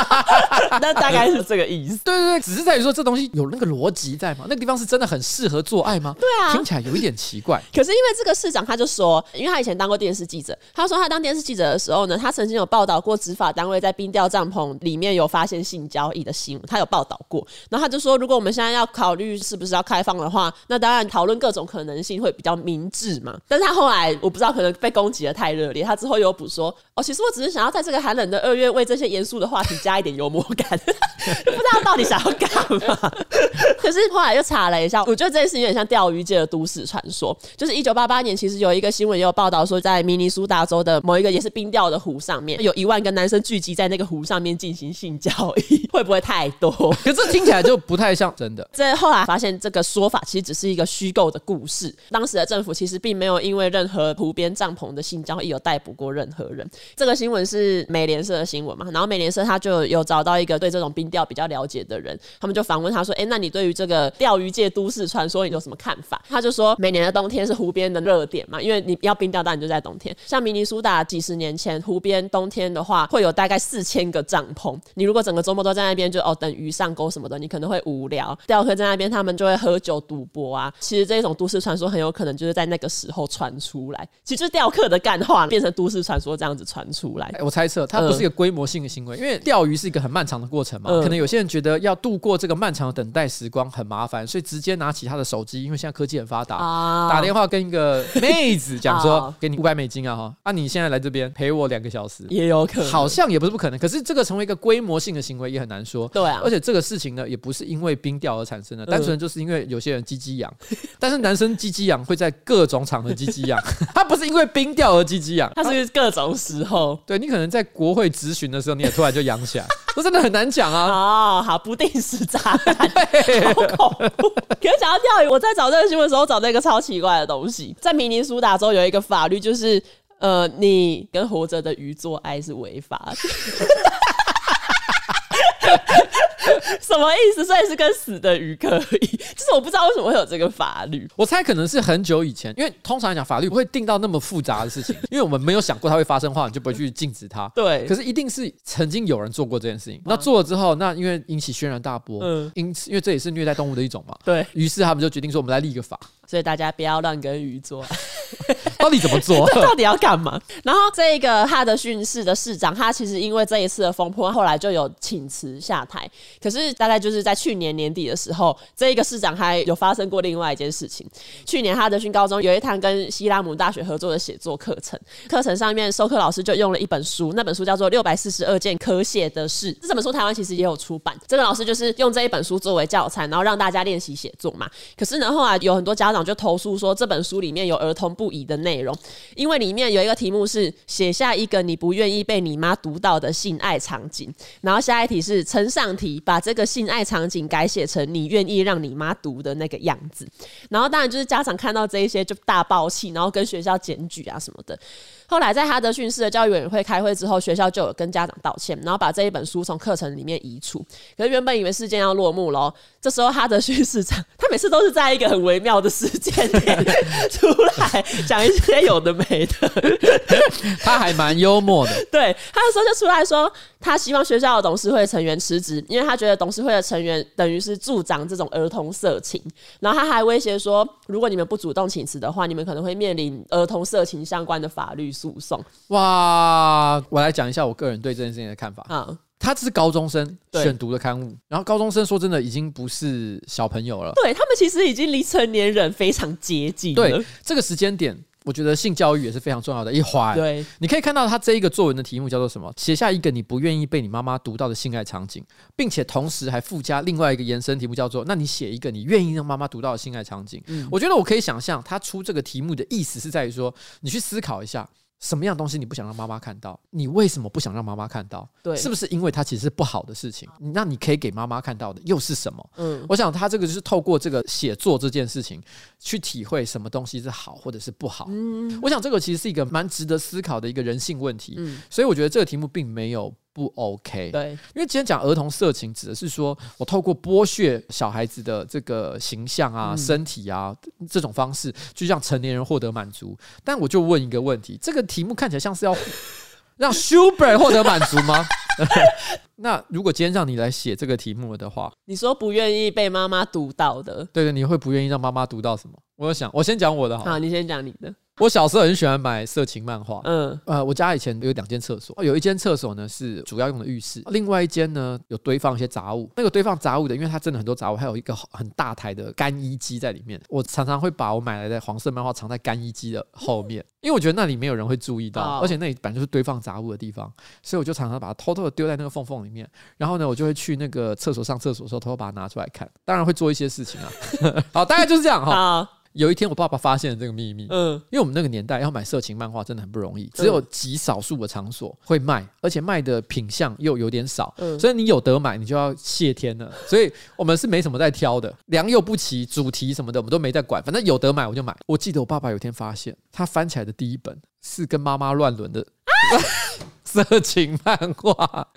那大概是这个意思。对对对，只是在于说这东西有那个逻辑在吗？那个地方是真的很适合做爱吗？对啊，听起来有一点奇怪。可是因为这个市长他就说，因为他以前当过电视记者，他说他当电视记者的时候呢，他曾经有报道过执法单位在冰钓帐篷里面有发现性交易的新闻，他有报道过。然后他就说，如果我们现在要考虑是不是要开放的话，那当然讨论各种可能性会比较明智嘛。但是他后来我不知道，可能被攻击的太热烈，他之后又补说，哦，其实我只是想要在这个寒冷的二月为这些严肃的话题加一点幽默感，不知道到底想要干嘛。可是后来又查了一下，我觉得这件事有点像钓鱼界的都市传说，就是一九八八年其其实有一个新闻也有报道说，在明尼苏达州的某一个也是冰钓的湖上面，有一万个男生聚集在那个湖上面进行性交易，会不会太多？可是听起来就不太像真的。这后来发现这个说法其实只是一个虚构的故事，当时的政府其实并没有因为任何湖边帐篷的性交易有逮捕过任何人。这个新闻是美联社的新闻嘛？然后美联社他就有找到一个对这种冰钓比较了解的人，他们就访问他说：“哎，那你对于这个钓鱼界都市传说你有什么看法？”他就说：“每年的冬天是湖边的热点点嘛，因为你要冰钓，当然就在冬天。像明尼苏达几十年前湖边冬天的话，会有大概四千个帐篷。你如果整个周末都在那边，就哦等鱼上钩什么的，你可能会无聊。钓客在那边，他们就会喝酒赌博啊。其实这种都市传说很有可能就是在那个时候传出来，其实就是钓客的干话变成都市传说这样子传出来。我猜测它不是一个规模性的行为，因为钓鱼是一个很漫长的过程嘛。可能有些人觉得要度过这个漫长的等待时光很麻烦，所以直接拿起他的手机，因为现在科技很发达，打电话跟一个 妹子讲说，给你五百美金啊哈，啊你现在来这边陪我两个小时，也有可能，好像也不是不可能。可是这个成为一个规模性的行为也很难说。对啊，而且这个事情呢，也不是因为冰钓而产生的，单纯就是因为有些人鸡鸡痒，但是男生鸡鸡痒会在各种场合鸡鸡痒，他不是因为冰钓而鸡鸡痒，他是各种时候。对，你可能在国会质询的时候，你也突然就痒起来，这真的很难讲啊。哦，好，不定时炸弹，好恐怖。可是讲到钓鱼，我在找这个新闻的时候，找到一个超奇怪的东西，在明苏达州有一个法律，就是呃，你跟活着的鱼做爱是违法的。什么意思？所以是跟死的鱼可以，就是我不知道为什么会有这个法律。我猜可能是很久以前，因为通常来讲法律不会定到那么复杂的事情，因为我们没有想过它会发生的话，你就不会去禁止它。对，可是一定是曾经有人做过这件事情，那做了之后，那因为引起轩然大波，嗯，因此因为这也是虐待动物的一种嘛，对，于是他们就决定说，我们来立一个法，所以大家不要乱跟鱼做。到底怎么做？到底要干嘛？然后这个哈德逊市的市长，他其实因为这一次的风波，后来就有请辞下台。可是大概就是在去年年底的时候，这一个市长还有发生过另外一件事情。去年哈德逊高中有一堂跟西拉姆大学合作的写作课程，课程上面授课老师就用了一本书，那本书叫做《六百四十二件可写的事》。这本书台湾其实也有出版。这个老师就是用这一本书作为教材，然后让大家练习写作嘛。可是呢，后来有很多家长就投诉说，这本书里面有儿童不宜的内容，因为里面有一个题目是写下一个你不愿意被你妈读到的性爱场景，然后下一题是呈上题，把这个性爱场景改写成你愿意让你妈读的那个样子，然后当然就是家长看到这一些就大爆气，然后跟学校检举啊什么的。后来在哈德逊市的教育委员会开会之后，学校就有跟家长道歉，然后把这一本书从课程里面移除。可是原本以为事件要落幕喽，这时候哈德逊市长他每次都是在一个很微妙的时间点 出来讲一些有的没的，他还蛮幽默的。对，他那时候就出来说，他希望学校的董事会成员辞职，因为他觉得董事会的成员等于是助长这种儿童色情。然后他还威胁说，如果你们不主动请辞的话，你们可能会面临儿童色情相关的法律诉讼。哇！我来讲一下我个人对这件事情的看法。啊，他是高中生选读的刊物，然后高中生说真的已经不是小朋友了。对，他们其实已经离成年人非常接近了。对，这个时间点。我觉得性教育也是非常重要的一环。对，你可以看到他这一个作文的题目叫做什么？写下一个你不愿意被你妈妈读到的性爱场景，并且同时还附加另外一个延伸题目，叫做“那你写一个你愿意让妈妈读到的性爱场景”。嗯，我觉得我可以想象他出这个题目的意思是在于说，你去思考一下。什么样东西你不想让妈妈看到？你为什么不想让妈妈看到？对，是不是因为它其实是不好的事情？那你可以给妈妈看到的又是什么？嗯，我想他这个就是透过这个写作这件事情去体会什么东西是好或者是不好。嗯，我想这个其实是一个蛮值得思考的一个人性问题。嗯，所以我觉得这个题目并没有。不 OK，对，因为今天讲儿童色情，指的是说我透过剥削小孩子的这个形象啊、嗯、身体啊这种方式，去让成年人获得满足。但我就问一个问题，这个题目看起来像是要 让 Schubert 获得满足吗？那如果今天让你来写这个题目的话，你说不愿意被妈妈读到的，对对，你会不愿意让妈妈读到什么？我想，我先讲我的好，好，你先讲你的。我小时候很喜欢买色情漫画，嗯，呃，我家以前有两间厕所，有一间厕所呢是主要用的浴室，另外一间呢有堆放一些杂物。那个堆放杂物的，因为它真的很多杂物，还有一个很大台的干衣机在里面。我常常会把我买来的黄色漫画藏在干衣机的后面，因为我觉得那里没有人会注意到，而且那里本来就是堆放杂物的地方，所以我就常常把它偷偷的丢在那个缝缝里面。然后呢，我就会去那个厕所上厕所的时候，偷偷把它拿出来看。当然会做一些事情啊。好，大概就是这样哈。有一天，我爸爸发现了这个秘密。嗯，因为我们那个年代要买色情漫画真的很不容易，只有极少数的场所会卖，而且卖的品相又有点少，嗯所以你有得买，你就要谢天了。所以我们是没什么在挑的，良莠不齐，主题什么的我们都没在管，反正有得买我就买。我记得我爸爸有一天发现，他翻起来的第一本是跟妈妈乱伦的 色情漫画。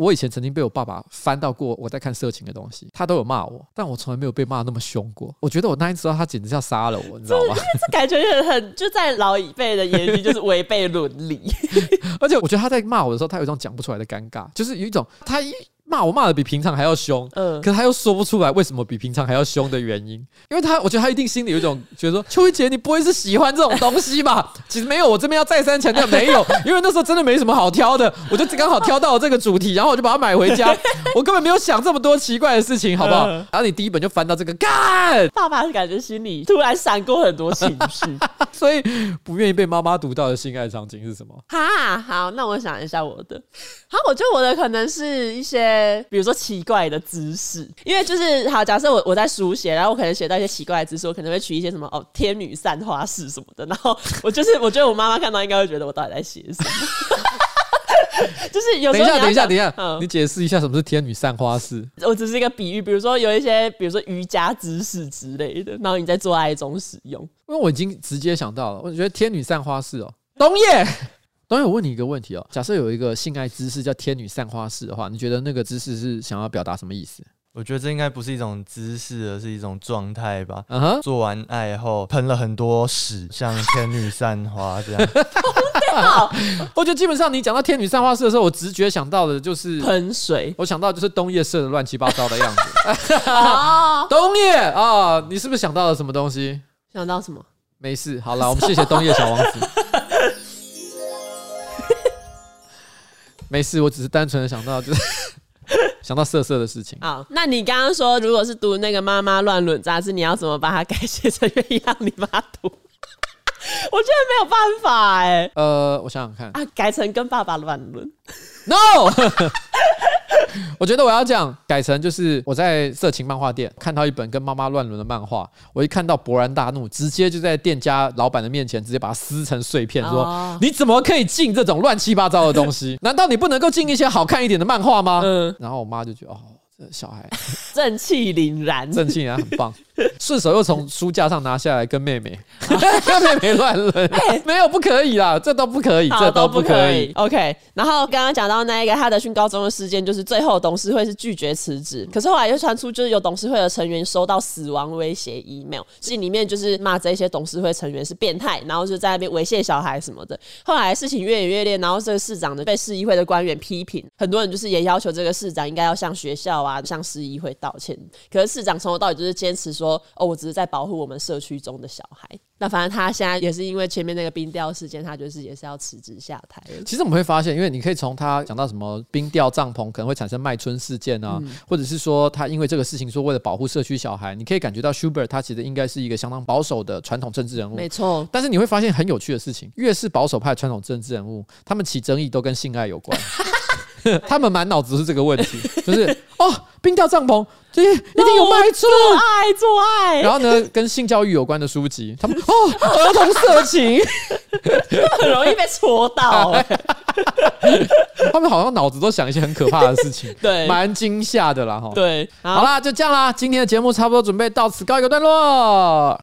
我以前曾经被我爸爸翻到过我在看色情的东西，他都有骂我，但我从来没有被骂那么凶过。我觉得我那一次他简直要杀了我，你知道吗？感觉很很就在老一辈的眼里就是违背伦理，而且我觉得他在骂我的时候，他有一种讲不出来的尴尬，就是有一种他一。骂我骂的比平常还要凶，嗯，可是他又说不出来为什么比平常还要凶的原因，因为他我觉得他一定心里有一种觉得说，秋怡姐你不会是喜欢这种东西吧？其实没有，我这边要再三强调没有，因为那时候真的没什么好挑的，我就刚好挑到了这个主题，然后我就把它买回家，我根本没有想这么多奇怪的事情，好不好？然后你第一本就翻到这个，干，爸爸是感觉心里突然闪过很多情绪，所以不愿意被妈妈读到的性爱场景是什么？哈，好，那我想一下我的，好，我觉得我的可能是一些，比如说奇怪的姿势，因为就是好，假设我我在书写，然后我可能写到一些奇怪的姿势，我可能会取一些什么哦，天女散花式什么的，然后我就是 我觉得我妈妈看到应该会觉得我到底在写什么，就是有时候等一下等一下等一下，嗯、你解释一下什么是天女散花式？我只是一个比喻，比如说有一些比如说瑜伽姿势之类的，然后你在做爱中使用，因为我已经直接想到了，我觉得天女散花式哦，冬叶。当然，我问你一个问题哦。假设有一个性爱姿势叫“天女散花式”的话，你觉得那个姿势是想要表达什么意思？我觉得这应该不是一种姿势，而是一种状态吧。嗯哼，做完爱后喷了很多屎，像天女散花这样。我觉得基本上你讲到天女散花式的时候，我直觉想到的就是喷水。我想到就是冬夜射的乱七八糟的样子。冬夜啊，你是不是想到了什么东西？想到什么？没事，好了，我们谢谢冬夜小王子。没事，我只是单纯的想到，就是 想到色色的事情。好，那你刚刚说，如果是读那个《妈妈乱伦》杂志，你要怎么把它改写成愿意让你妈读？我觉得没有办法哎、欸。呃，我想想看啊，改成跟爸爸乱伦。No。我觉得我要这样改成，就是我在色情漫画店看到一本跟妈妈乱伦的漫画，我一看到勃然大怒，直接就在店家老板的面前直接把它撕成碎片，说：“你怎么可以进这种乱七八糟的东西？难道你不能够进一些好看一点的漫画吗？”嗯，然后我妈就觉得哦。这小孩 正气凛然，正气凛然很棒，顺手又从书架上拿下来跟妹妹 跟妹妹乱伦，欸、没有不可以啦，这都不可以，这都不可以。OK，然后刚刚讲到那一个哈德逊高中的事件，就是最后董事会是拒绝辞职，可是后来又传出就是有董事会的成员收到死亡威胁 email，信里面就是骂这些董事会成员是变态，然后就在那边猥亵小孩什么的。后来事情越演越烈，然后这个市长呢被市议会的官员批评，很多人就是也要求这个市长应该要向学校啊。向市议会道歉，可是市长从头到尾就是坚持说：“哦，我只是在保护我们社区中的小孩。”那反正他现在也是因为前面那个冰钓事件，他就是也是要辞职下台。其实我们会发现，因为你可以从他讲到什么冰钓帐篷可能会产生卖春事件啊，嗯、或者是说他因为这个事情说为了保护社区小孩，你可以感觉到 Schubert 他其实应该是一个相当保守的传统政治人物。没错。但是你会发现很有趣的事情，越是保守派传统政治人物，他们起争议都跟性爱有关。他们满脑子是这个问题，就是哦，冰钓帐篷，这些一定有卖春，做爱做爱。然后呢，跟性教育有关的书籍，他们 哦，儿童色情，很容易被戳到。他们好像脑子都想一些很可怕的事情，对，蛮惊吓的啦哈。对，好啦，就这样啦，今天的节目差不多准备到此告一个段落。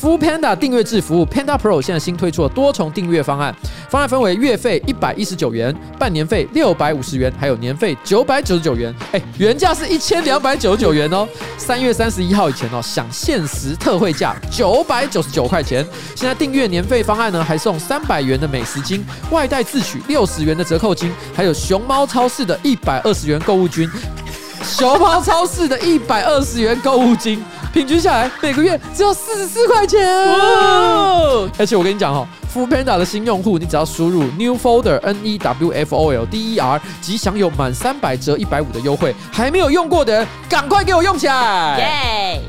Foodpanda 订阅制服务 Panda Pro 现在新推出了多重订阅方案，方案分为月费一百一十九元、半年费六百五十元，还有年费九百九十九元。哎，原价是一千两百九十九元哦。三月三十一号以前哦，享限时特惠价九百九十九块钱。现在订阅年费方案呢，还送三百元的美食金，外带自取六十元的折扣金，还有熊猫超市的一百二十元购物金。熊猫超市的一百二十元购物金。平均下来每个月只要四十四块钱，而且我跟你讲哈，Foodpanda 的新用户，你只要输入 New Folder N E W F O L D E R 即享有满三百折一百五的优惠，还没有用过的人赶快给我用起来！耶！